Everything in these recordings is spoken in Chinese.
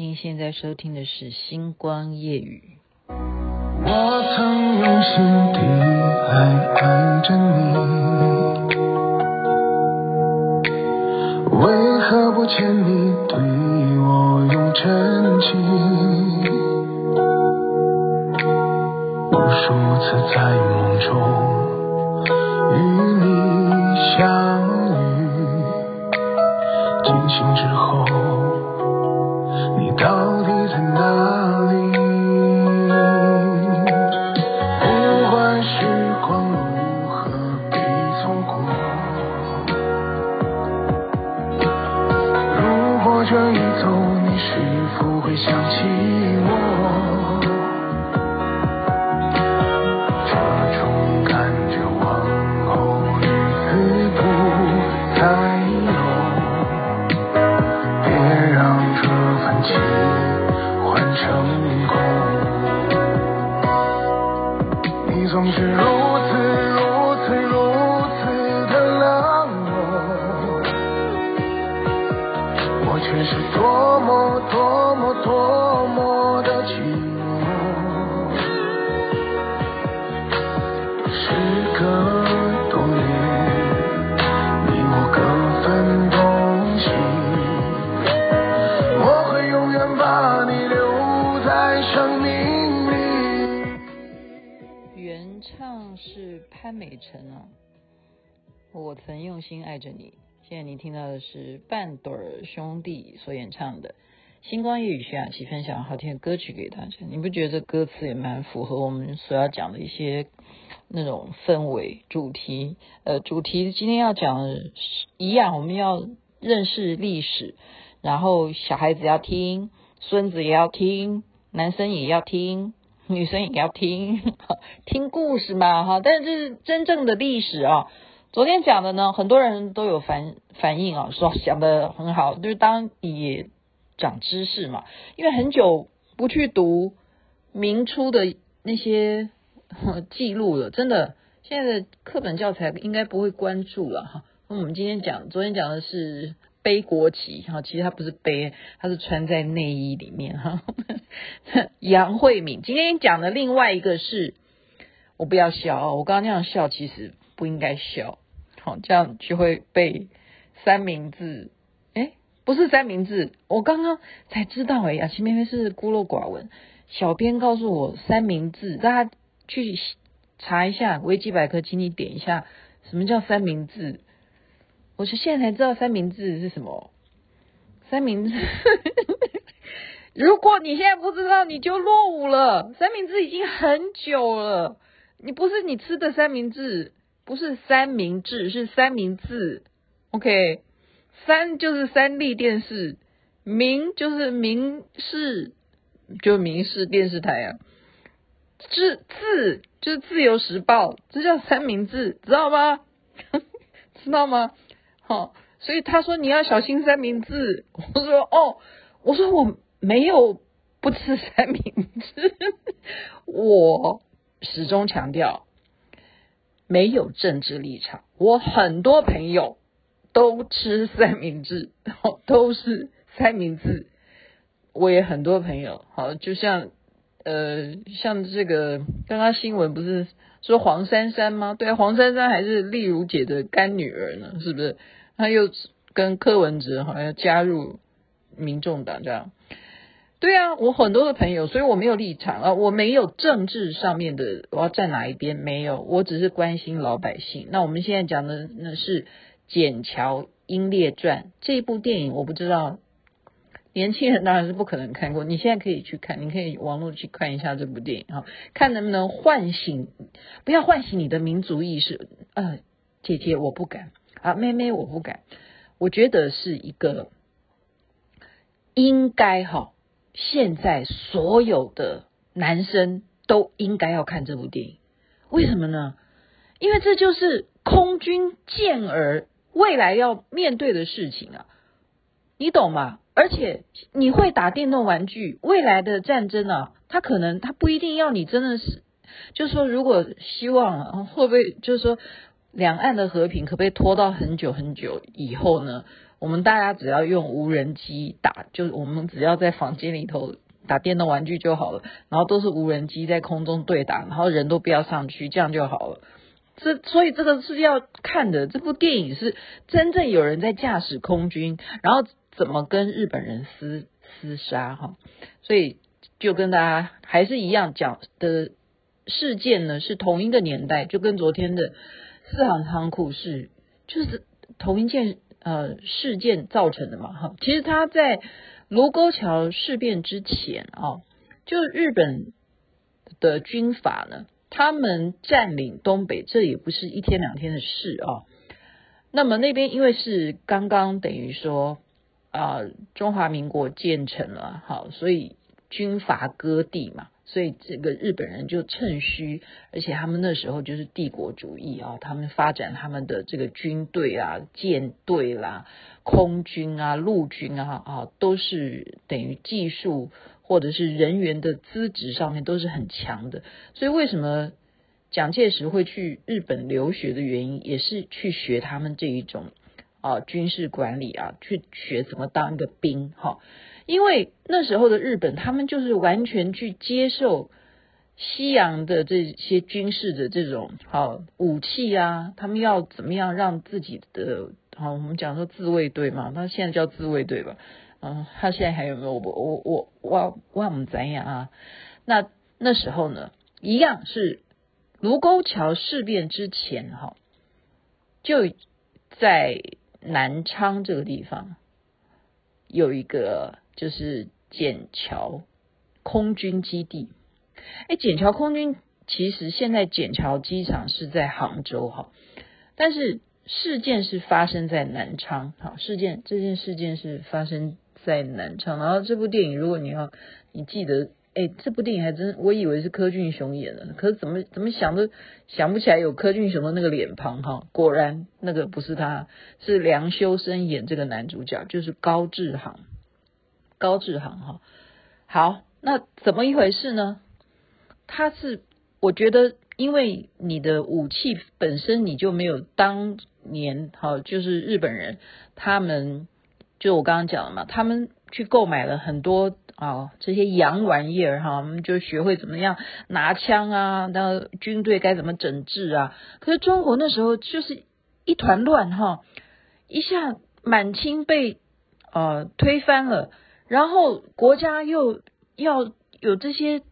您现在收听的是《星光夜语》。我曾用心地爱爱着你，为何不见你对我用真情？无数次在梦中与你相遇，惊醒之后。你到底在哪是半朵儿兄弟所演唱的《星光夜雨》，徐雅琪分享好听的歌曲给大家。你不觉得这歌词也蛮符合我们所要讲的一些那种氛围主题？呃，主题今天要讲一样，我们要认识历史，然后小孩子要听，孙子也要听，男生也要听，女生也要听，听故事嘛，哈。但是这是真正的历史啊。昨天讲的呢，很多人都有反反应啊，说讲的很好，就是当也长知识嘛。因为很久不去读明初的那些 记录了，真的，现在的课本教材应该不会关注了哈。那我们今天讲，昨天讲的是背国旗哈，其实它不是背，它是穿在内衣里面哈。杨惠敏今天讲的另外一个是，我不要笑哦，我刚刚那样笑其实。不应该笑，好，这样就会被三明治。诶，不是三明治，我刚刚才知道哎呀，前面是孤陋寡闻。小编告诉我三明治，大家去查一下维基百科，请你点一下什么叫三明治。我是现在才知道三明治是什么。三明治，如果你现在不知道，你就落伍了。三明治已经很久了，你不是你吃的三明治。不是三明治，是三明治。OK，三就是三立电视，明就是明视，就明视电视台啊。自自就是自由时报，这叫三明治，知道吗？知道吗？好，所以他说你要小心三明治。我说哦，我说我没有不吃三明治，我始终强调。没有政治立场，我很多朋友都吃三明治，都是三明治。我也很多朋友，好，就像呃，像这个刚刚新闻不是说黄珊珊吗？对啊，黄珊珊还是丽如姐的干女儿呢，是不是？她又跟柯文哲好像加入民众党这样。对啊，我很多的朋友，所以我没有立场啊，我没有政治上面的我要站哪一边，没有，我只是关心老百姓。那我们现在讲的那是《筧桥英烈传》这部电影，我不知道年轻人当然是不可能看过，你现在可以去看，你可以网络去看一下这部电影啊，看能不能唤醒，不要唤醒你的民族意识。呃，姐姐我不敢啊，妹妹我不敢，我觉得是一个应该哈。现在所有的男生都应该要看这部电影，为什么呢？因为这就是空军健儿未来要面对的事情啊，你懂吗？而且你会打电动玩具，未来的战争啊，他可能他不一定要你真的是，就是说，如果希望啊，会不会就是说两岸的和平可不可以拖到很久很久以后呢？我们大家只要用无人机打，就我们只要在房间里头打电动玩具就好了，然后都是无人机在空中对打，然后人都不要上去，这样就好了。这所以这个是要看的，这部电影是真正有人在驾驶空军，然后怎么跟日本人厮厮杀哈，所以就跟大家还是一样讲的事件呢，是同一个年代，就跟昨天的四行仓库是就是同一件呃事件造成的嘛哈。其实他在卢沟桥事变之前啊，就日本的军阀呢。他们占领东北，这也不是一天两天的事啊。那么那边因为是刚刚等于说啊，中华民国建成了，好，所以军阀割地嘛，所以这个日本人就趁虚，而且他们那时候就是帝国主义啊，他们发展他们的这个军队啊、舰队啦、空军啊、陆军啊啊，都是等于技术。或者是人员的资质上面都是很强的，所以为什么蒋介石会去日本留学的原因，也是去学他们这一种啊军事管理啊，去学怎么当一个兵哈。因为那时候的日本，他们就是完全去接受西洋的这些军事的这种好武器啊，他们要怎么样让自己的好，我们讲说自卫队嘛，他现在叫自卫队吧。嗯，他现在还有没有？我我我我我们怎样啊？那那时候呢，一样是卢沟桥事变之前哈，就在南昌这个地方有一个就是笕桥空军基地。哎，笕桥空军其实现在笕桥机场是在杭州哈，但是事件是发生在南昌。好，事件这件事件是发生。在南昌，然后这部电影，如果你要你记得，哎，这部电影还真，我以为是柯俊雄演的，可是怎么怎么想都想不起来有柯俊雄的那个脸庞哈，果然那个不是他，是梁修身演这个男主角，就是高志航，高志航哈，好，那怎么一回事呢？他是我觉得，因为你的武器本身你就没有当年哈，就是日本人他们。就我刚刚讲了嘛，他们去购买了很多啊、哦、这些洋玩意儿哈，我们就学会怎么样拿枪啊，那军队该怎么整治啊。可是中国那时候就是一团乱哈，一下满清被呃推翻了，然后国家又要有这些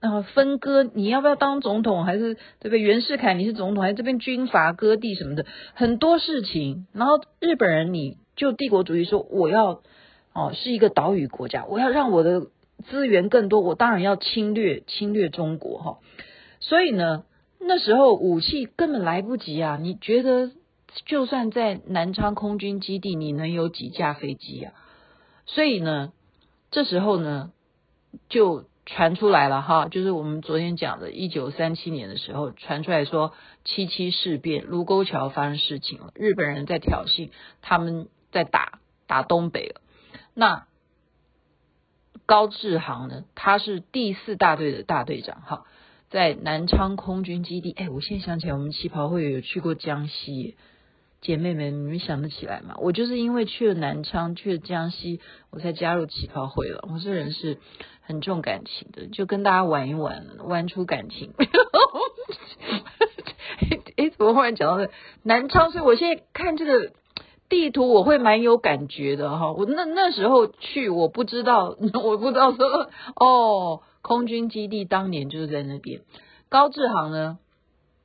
呃分割，你要不要当总统，还是对不对？袁世凯你是总统，还是这边军阀割地什么的很多事情，然后日本人你。就帝国主义说，我要哦是一个岛屿国家，我要让我的资源更多，我当然要侵略侵略中国哈。所以呢，那时候武器根本来不及啊！你觉得，就算在南昌空军基地，你能有几架飞机啊？所以呢，这时候呢，就传出来了哈，就是我们昨天讲的，一九三七年的时候传出来说，七七事变，卢沟桥发生事情了，日本人在挑衅他们。在打打东北了，那高志航呢？他是第四大队的大队长，哈，在南昌空军基地。哎，我现在想起来，我们旗袍会有去过江西，姐妹们，你们想得起来吗？我就是因为去了南昌，去了江西，我才加入旗袍会了。我这人是很重感情的，就跟大家玩一玩，玩出感情。哎，怎么忽然讲到这南昌？所以我现在看这个。地图我会蛮有感觉的哈，我那那时候去，我不知道，我不知道说哦，空军基地当年就是在那边。高志航呢，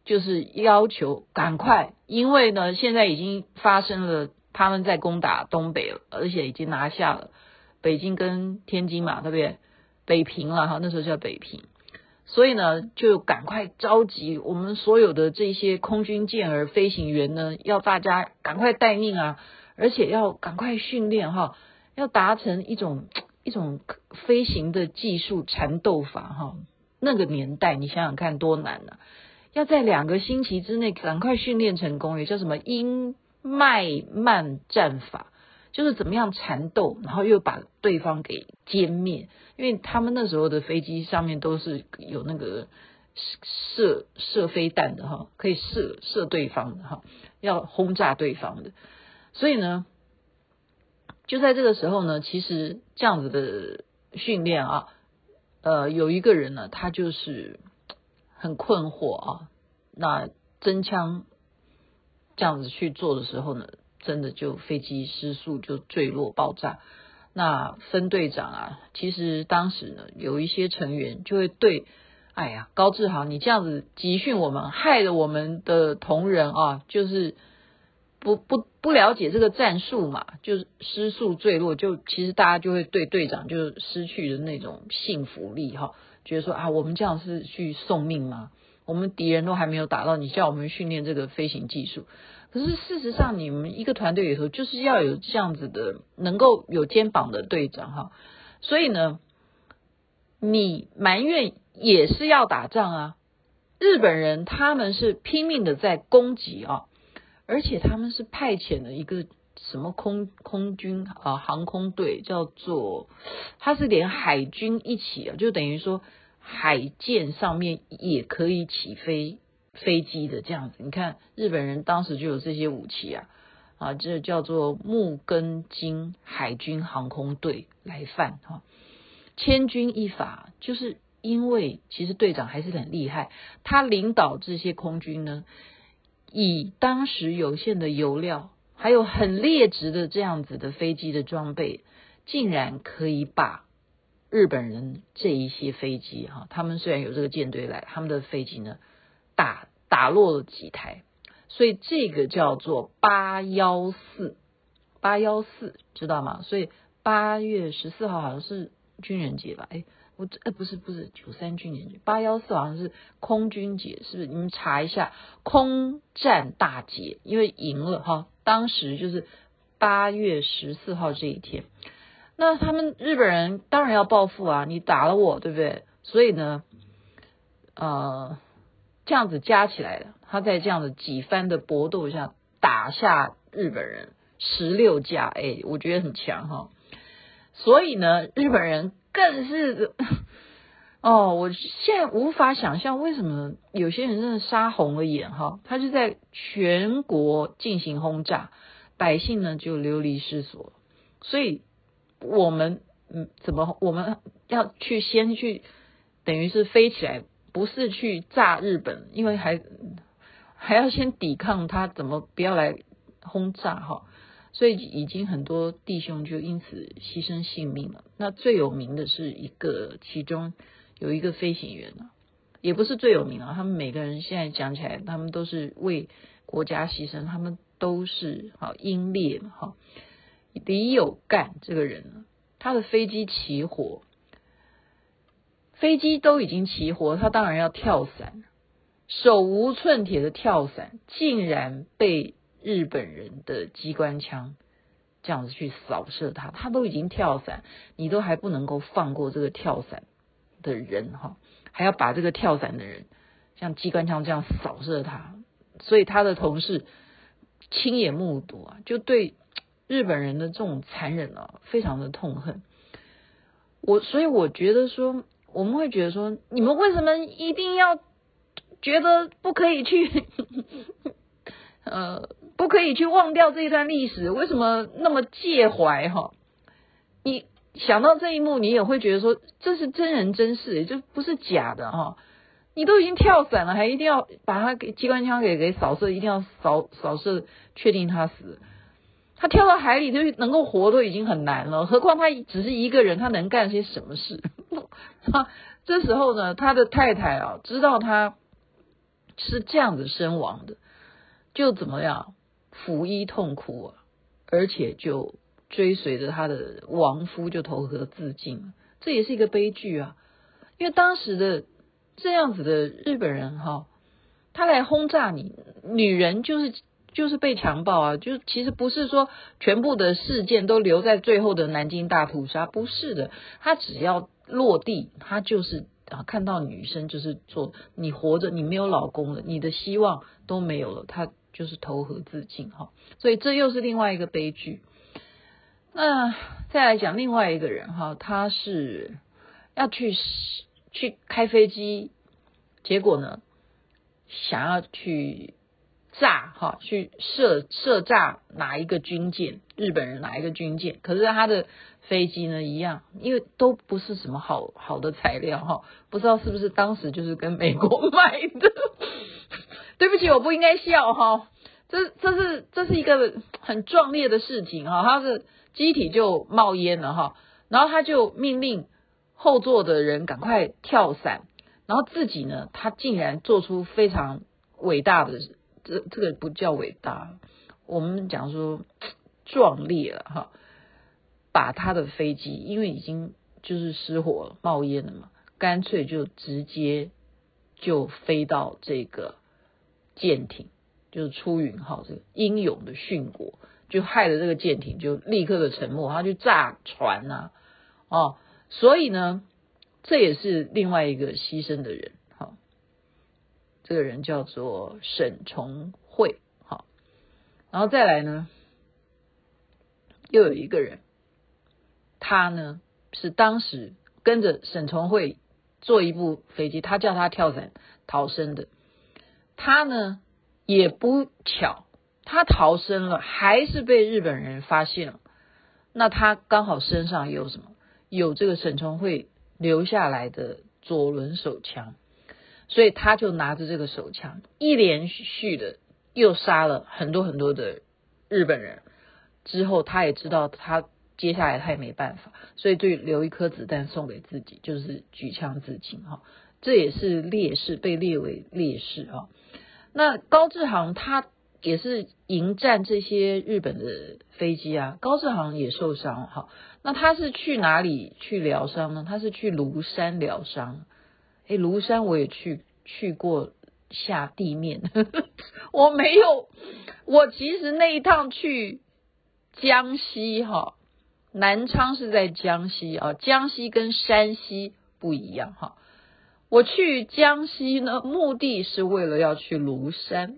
就是要求赶快，因为呢现在已经发生了，他们在攻打东北了，而且已经拿下了北京跟天津嘛，对不对？北平了哈，那时候叫北平。所以呢，就赶快召集我们所有的这些空军健儿飞行员呢，要大家赶快待命啊，而且要赶快训练哈，要达成一种一种飞行的技术缠斗法哈。那个年代你想想看多难呐，要在两个星期之内赶快训练成功，也叫什么英麦曼战法。就是怎么样缠斗，然后又把对方给歼灭，因为他们那时候的飞机上面都是有那个射射飞弹的哈，可以射射对方的哈，要轰炸对方的。所以呢，就在这个时候呢，其实这样子的训练啊，呃，有一个人呢，他就是很困惑啊。那真枪这样子去做的时候呢，真的就飞机失速就坠落爆炸。那分队长啊，其实当时呢，有一些成员就会对，哎呀，高志航，你这样子集训我们，害了我们的同仁啊，就是。不不不了解这个战术嘛，就是失速坠落，就其实大家就会对队长就失去的那种信服力哈，觉得说啊，我们这样是去送命吗？我们敌人都还没有打到，你叫我们训练这个飞行技术。可是事实上，你们一个团队里头就是要有这样子的能够有肩膀的队长哈，所以呢，你埋怨也是要打仗啊。日本人他们是拼命的在攻击啊。而且他们是派遣了一个什么空空军啊航空队，叫做，他是连海军一起啊，就等于说海舰上面也可以起飞飞机的这样子。你看日本人当时就有这些武器啊，啊，这叫做木更津海军航空队来犯哈，千钧一发，就是因为其实队长还是很厉害，他领导这些空军呢。以当时有限的油料，还有很劣质的这样子的飞机的装备，竟然可以把日本人这一些飞机哈，他们虽然有这个舰队来，他们的飞机呢打打落了几台，所以这个叫做八幺四八幺四，知道吗？所以八月十四号好像是军人节吧？哎。我哎，不是不是九三军年节，八幺四好像是空军节，是不是？你们查一下空战大捷，因为赢了哈。当时就是八月十四号这一天，那他们日本人当然要报复啊！你打了我，对不对？所以呢，呃，这样子加起来了，他在这样的几番的搏斗下打下日本人十六架，哎，我觉得很强哈。所以呢，日本人。更是 哦，我现在无法想象为什么有些人真的杀红了眼哈，他就在全国进行轰炸，百姓呢就流离失所。所以我们嗯，怎么我们要去先去等于是飞起来，不是去炸日本，因为还还要先抵抗他，怎么不要来轰炸哈？所以已经很多弟兄就因此牺牲性命了。那最有名的是一个，其中有一个飞行员呢，也不是最有名啊。他们每个人现在讲起来，他们都是为国家牺牲，他们都是好英烈嘛哈。李有干这个人呢，他的飞机起火，飞机都已经起火，他当然要跳伞，手无寸铁的跳伞，竟然被。日本人的机关枪这样子去扫射他，他都已经跳伞，你都还不能够放过这个跳伞的人哈，还要把这个跳伞的人像机关枪这样扫射他，所以他的同事亲眼目睹啊，就对日本人的这种残忍啊，非常的痛恨。我所以我觉得说，我们会觉得说，你们为什么一定要觉得不可以去？呃。不可以去忘掉这一段历史，为什么那么介怀哈？你想到这一幕，你也会觉得说这是真人真事，就不是假的哈。你都已经跳伞了，还一定要把他给机关枪给给扫射，一定要扫扫射，确定他死。他跳到海里就是能够活都已经很难了，何况他只是一个人，他能干些什么事？他 这时候呢，他的太太啊，知道他是这样子身亡的，就怎么样？服衣痛苦啊，而且就追随着他的亡夫就投河自尽，这也是一个悲剧啊！因为当时的这样子的日本人哈，他来轰炸你，女人就是就是被强暴啊，就其实不是说全部的事件都留在最后的南京大屠杀，不是的，他只要落地，他就是啊看到女生就是做你活着，你没有老公了，你的希望都没有了，他。就是投河自尽哈，所以这又是另外一个悲剧。那再来讲另外一个人哈，他是要去去开飞机，结果呢，想要去炸哈，去射射炸哪一个军舰，日本人哪一个军舰？可是他的飞机呢一样，因为都不是什么好好的材料哈，不知道是不是当时就是跟美国 买的。对不起，我不应该笑哈，这这是这是一个很壮烈的事情哈，他是机体就冒烟了哈，然后他就命令后座的人赶快跳伞，然后自己呢，他竟然做出非常伟大的。这这个不叫伟大，我们讲说壮烈了哈，把他的飞机因为已经就是失火了，冒烟了嘛，干脆就直接就飞到这个舰艇，就是出云号这个英勇的殉国，就害了这个舰艇就立刻的沉没，他就炸船呐、啊，哦，所以呢，这也是另外一个牺牲的人。这个人叫做沈从惠，好，然后再来呢，又有一个人，他呢是当时跟着沈从惠坐一部飞机，他叫他跳伞逃生的，他呢也不巧，他逃生了，还是被日本人发现了。那他刚好身上有什么？有这个沈从慧留下来的左轮手枪。所以他就拿着这个手枪，一连续的又杀了很多很多的日本人。之后他也知道，他接下来他也没办法，所以就留一颗子弹送给自己，就是举枪自尽哈。这也是烈士，被列为烈士哈。那高志航他也是迎战这些日本的飞机啊，高志航也受伤哈。那他是去哪里去疗伤呢？他是去庐山疗伤。哎，庐山我也去去过下地面，我没有。我其实那一趟去江西哈，南昌是在江西啊，江西跟山西不一样哈。我去江西呢，目的是为了要去庐山，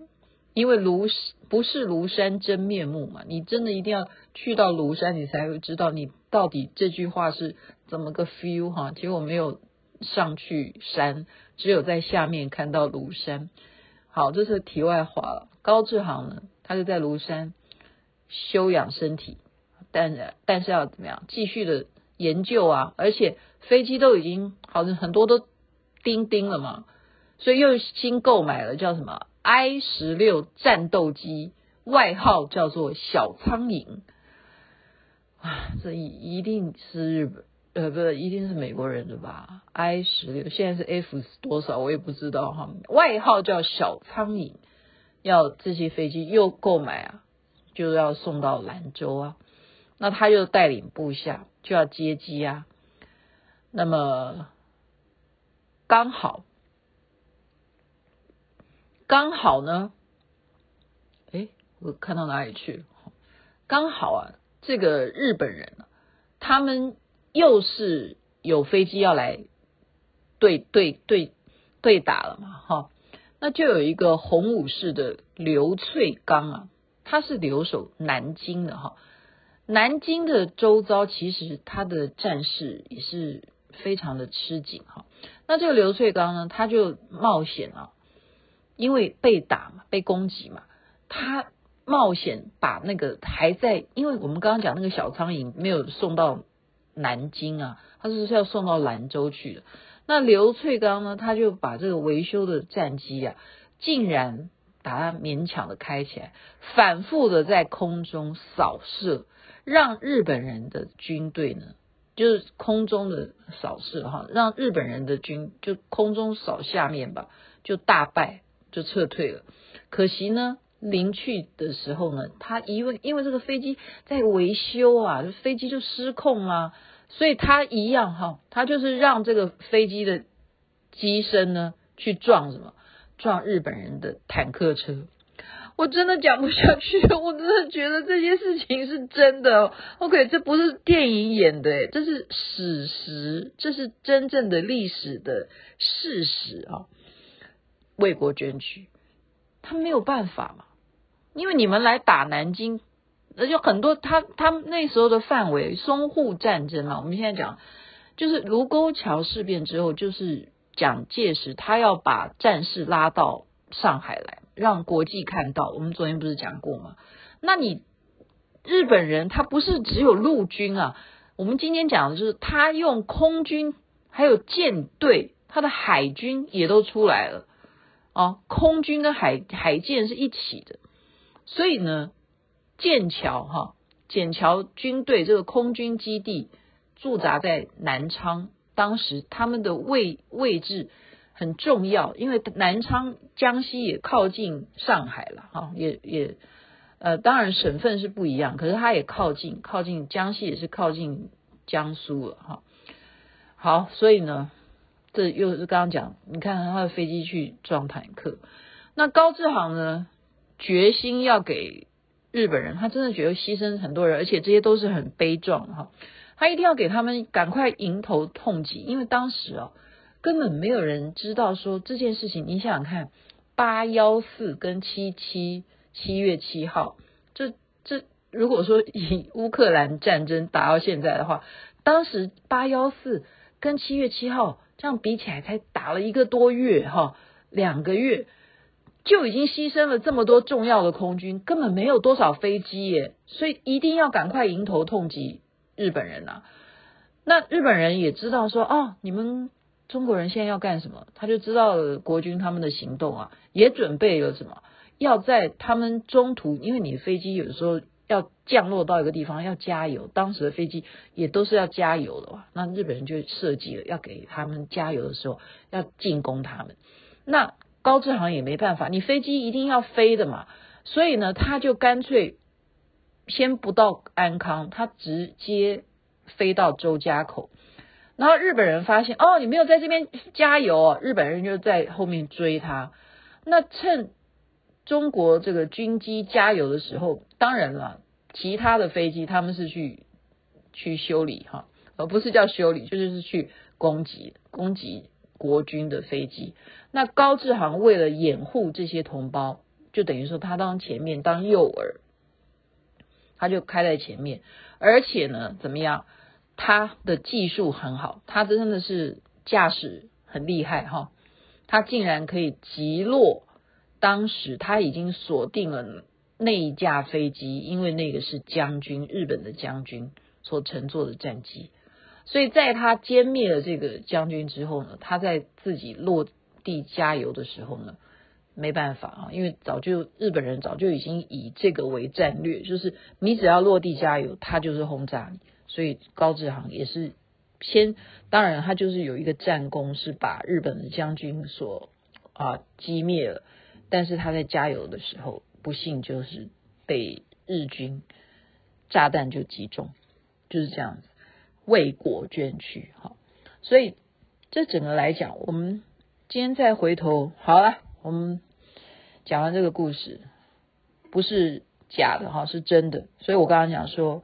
因为庐不是庐山真面目嘛，你真的一定要去到庐山，你才会知道你到底这句话是怎么个 feel 哈。结果没有。上去山，只有在下面看到庐山。好，这是题外话了。高志航呢，他就在庐山休养身体，但但是要怎么样？继续的研究啊！而且飞机都已经好像很多都钉钉了嘛，所以又新购买了叫什么 I 十六战斗机，外号叫做小苍蝇。啊，这一一定是日本。呃，不是，一定是美国人的吧？I 十六，现在是 F 多少，我也不知道哈。外号叫小苍蝇，要这些飞机又购买啊，就要送到兰州啊。那他又带领部下就要接机啊。那么刚好，刚好呢，诶，我看到哪里去了？刚好啊，这个日本人他们。又是有飞机要来对对对对打了嘛，哈，那就有一个洪武式的刘翠刚啊，他是留守南京的哈，南京的周遭其实他的战事也是非常的吃紧哈，那这个刘翠刚呢，他就冒险啊，因为被打嘛，被攻击嘛，他冒险把那个还在，因为我们刚刚讲那个小苍蝇没有送到。南京啊，他是要送到兰州去的。那刘翠刚呢，他就把这个维修的战机啊，竟然把它勉强的开起来，反复的在空中扫射，让日本人的军队呢，就是空中的扫射哈，让日本人的军就空中扫下面吧，就大败，就撤退了。可惜呢，临去的时候呢，他因为因为这个飞机在维修啊，飞机就失控啊。所以他一样哈，他就是让这个飞机的机身呢去撞什么？撞日本人的坦克车。我真的讲不下去，我真的觉得这些事情是真的。OK，这不是电影演的，这是史实，这是真正的历史的事实啊！为国捐躯，他没有办法嘛，因为你们来打南京。那就很多，他他那时候的范围，淞沪战争嘛，我们现在讲，就是卢沟桥事变之后，就是蒋介石他要把战事拉到上海来，让国际看到。我们昨天不是讲过吗？那你日本人他不是只有陆军啊，我们今天讲的就是他用空军，还有舰队，他的海军也都出来了啊，空军跟海海舰是一起的，所以呢，剑桥哈，剑桥军队这个空军基地驻扎在南昌，当时他们的位位置。很重要，因为南昌江西也靠近上海了哈，也也呃，当然省份是不一样，可是它也靠近，靠近江西也是靠近江苏了哈。好，所以呢，这又是刚刚讲，你看他的飞机去撞坦克，那高志航呢，决心要给日本人，他真的觉得牺牲很多人，而且这些都是很悲壮哈，他一定要给他们赶快迎头痛击，因为当时啊。根本没有人知道说这件事情，你想想看，八幺四跟七七七月七号，这这如果说以乌克兰战争打到现在的话，当时八幺四跟七月七号这样比起来，才打了一个多月哈，两个月就已经牺牲了这么多重要的空军，根本没有多少飞机耶，所以一定要赶快迎头痛击日本人呐。那日本人也知道说，哦，你们。中国人现在要干什么？他就知道了国军他们的行动啊，也准备了什么？要在他们中途，因为你飞机有时候要降落到一个地方要加油，当时的飞机也都是要加油的哇。那日本人就设计了要给他们加油的时候要进攻他们。那高志航也没办法，你飞机一定要飞的嘛，所以呢，他就干脆先不到安康，他直接飞到周家口。然后日本人发现哦，你没有在这边加油哦，日本人就在后面追他。那趁中国这个军机加油的时候，当然了，其他的飞机他们是去去修理哈，而不是叫修理，就是是去攻击攻击国军的飞机。那高志航为了掩护这些同胞，就等于说他当前面当诱饵，他就开在前面，而且呢，怎么样？他的技术很好，他真的是驾驶很厉害哈。他竟然可以击落当时他已经锁定了那一架飞机，因为那个是将军，日本的将军所乘坐的战机。所以在他歼灭了这个将军之后呢，他在自己落地加油的时候呢，没办法啊，因为早就日本人早就已经以这个为战略，就是你只要落地加油，他就是轰炸你。所以高志航也是先，当然他就是有一个战功，是把日本的将军所啊击灭了。但是他在加油的时候，不幸就是被日军炸弹就击中，就是这样子，为国捐躯。哈，所以这整个来讲，我们今天再回头好了，我们讲完这个故事，不是假的哈，是真的。所以我刚刚讲说。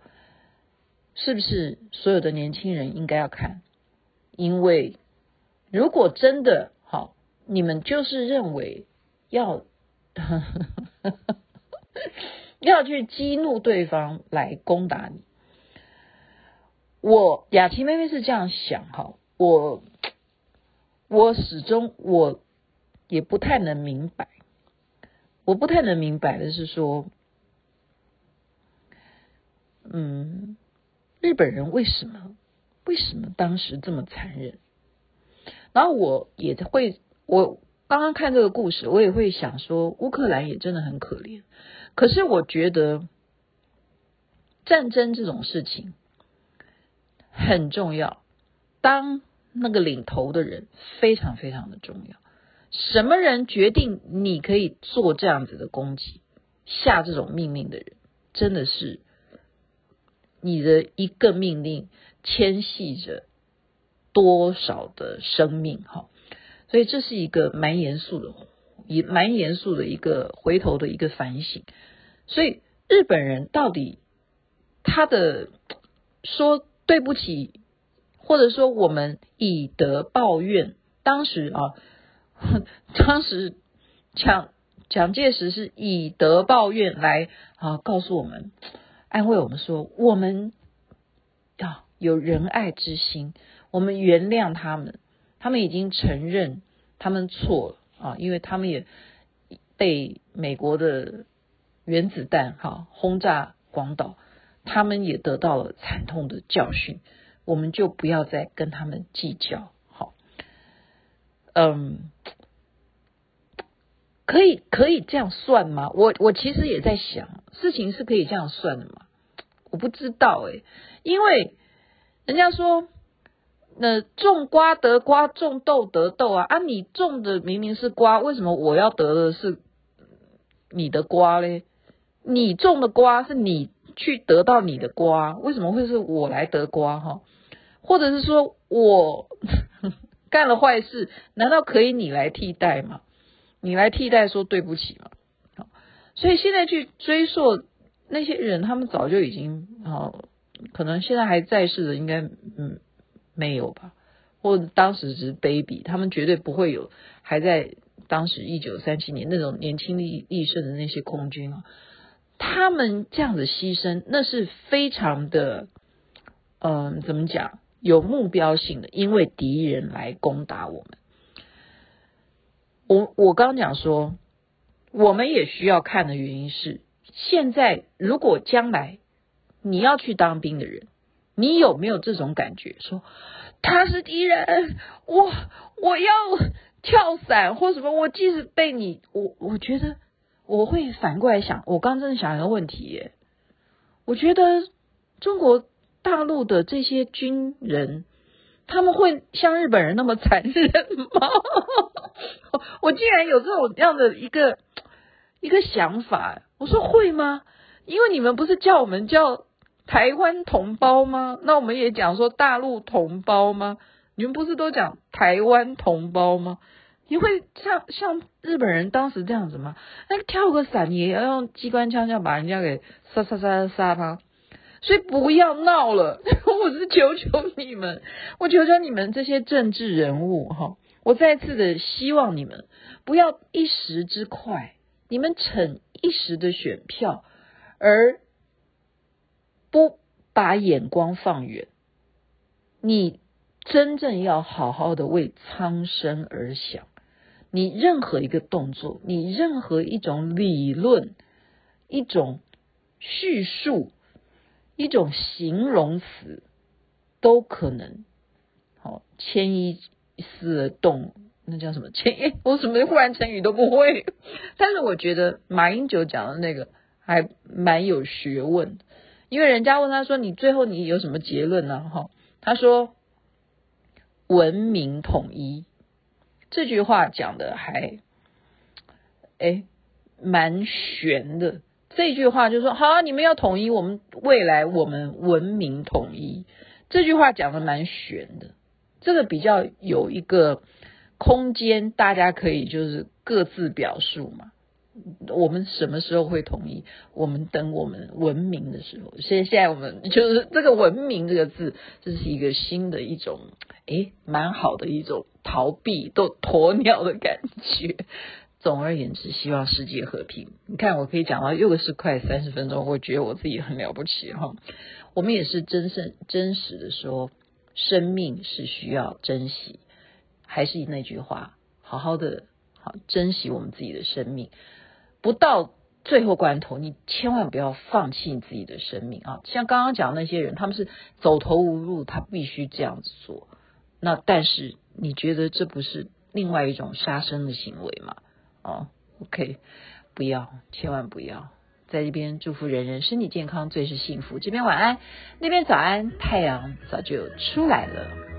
是不是所有的年轻人应该要看？因为如果真的好，你们就是认为要 要去激怒对方来攻打你，我雅琪妹妹是这样想哈，我我始终我也不太能明白，我不太能明白的是说，嗯。日本人为什么为什么当时这么残忍？然后我也会，我刚刚看这个故事，我也会想说，乌克兰也真的很可怜。可是我觉得战争这种事情很重要，当那个领头的人非常非常的重要。什么人决定你可以做这样子的攻击、下这种命令的人，真的是。你的一个命令牵系着多少的生命哈，所以这是一个蛮严肃的，也蛮严肃的一个回头的一个反省。所以日本人到底他的说对不起，或者说我们以德报怨，当时啊，当时蒋蒋介石是以德报怨来啊告诉我们。安慰我们说，我们啊有仁爱之心，我们原谅他们，他们已经承认他们错了啊，因为他们也被美国的原子弹哈轰炸广岛，他们也得到了惨痛的教训，我们就不要再跟他们计较。好，嗯，可以可以这样算吗？我我其实也在想，事情是可以这样算的吗？我不知道诶，因为人家说。那种瓜得瓜，种豆得豆啊！啊，你种的明明是瓜，为什么我要得的是你的瓜嘞？你种的瓜是你去得到你的瓜，为什么会是我来得瓜哈？或者是说我 干了坏事，难道可以你来替代吗？你来替代说对不起嘛？好，所以现在去追溯那些人，他们早就已经好，可能现在还在世的，应该嗯。没有吧？或者当时只是 baby，他们绝对不会有还在当时一九三七年那种年轻力力盛的那些空军啊，他们这样子牺牲，那是非常的，嗯，怎么讲？有目标性的，因为敌人来攻打我们。我我刚讲说，我们也需要看的原因是，现在如果将来你要去当兵的人。你有没有这种感觉？说他是敌人，我我要跳伞或什么？我即使被你，我我觉得我会反过来想。我刚真的想一个问题耶，我觉得中国大陆的这些军人，他们会像日本人那么残忍吗？我竟然有这种这样的一个一个想法。我说会吗？因为你们不是叫我们叫。台湾同胞吗？那我们也讲说大陆同胞吗？你们不是都讲台湾同胞吗？你会像像日本人当时这样子吗？那跳个伞也要用机关枪，这样把人家给杀杀杀杀他？所以不要闹了，我是求求你们，我求求你们这些政治人物哈，我再次的希望你们不要一时之快，你们逞一时的选票而。不把眼光放远，你真正要好好的为苍生而想。你任何一个动作，你任何一种理论、一种叙述、一种形容词，都可能好牵一丝的动。那叫什么？牵，我什么忽然成语都不会。但是我觉得马英九讲的那个还蛮有学问。因为人家问他说：“你最后你有什么结论呢？”哈，他说：“文明统一。”这句话讲的还哎蛮玄的。这句话就说：“好，你们要统一，我们未来我们文明统一。”这句话讲的蛮玄的，这个比较有一个空间，大家可以就是各自表述嘛。我们什么时候会统一？我们等我们文明的时候。现现在我们就是这个“文明”这个字，这是一个新的一种，诶，蛮好的一种逃避都鸵鸟的感觉。总而言之，希望世界和平。你看，我可以讲到又是快三十分钟，我觉得我自己很了不起哈。我们也是真正真实的说，生命是需要珍惜。还是那句话，好好的好珍惜我们自己的生命。不到最后关头，你千万不要放弃你自己的生命啊！像刚刚讲的那些人，他们是走投无路，他必须这样子做。那但是你觉得这不是另外一种杀生的行为吗？哦，OK，不要，千万不要。在这边祝福人人身体健康，最是幸福。这边晚安，那边早安，太阳早就出来了。